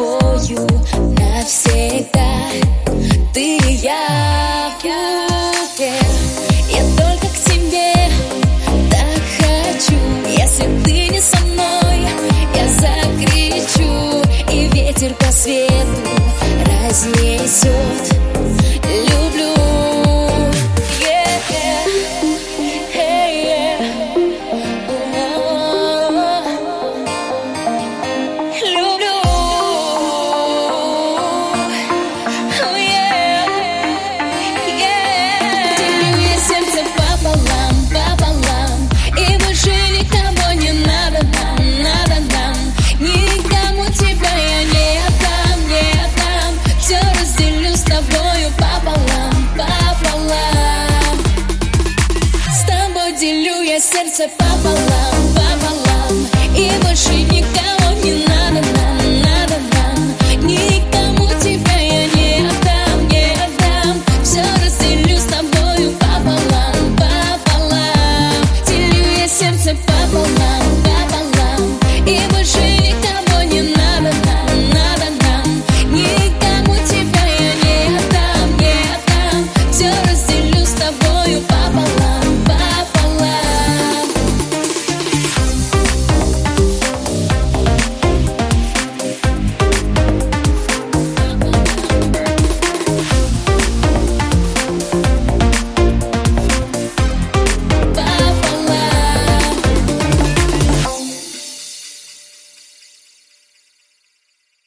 тобою навсегда. Ты и я в клубе Я только к тебе так хочу. Если ты не со мной, я закричу И ветер посветит. Разделю я сердце пополам.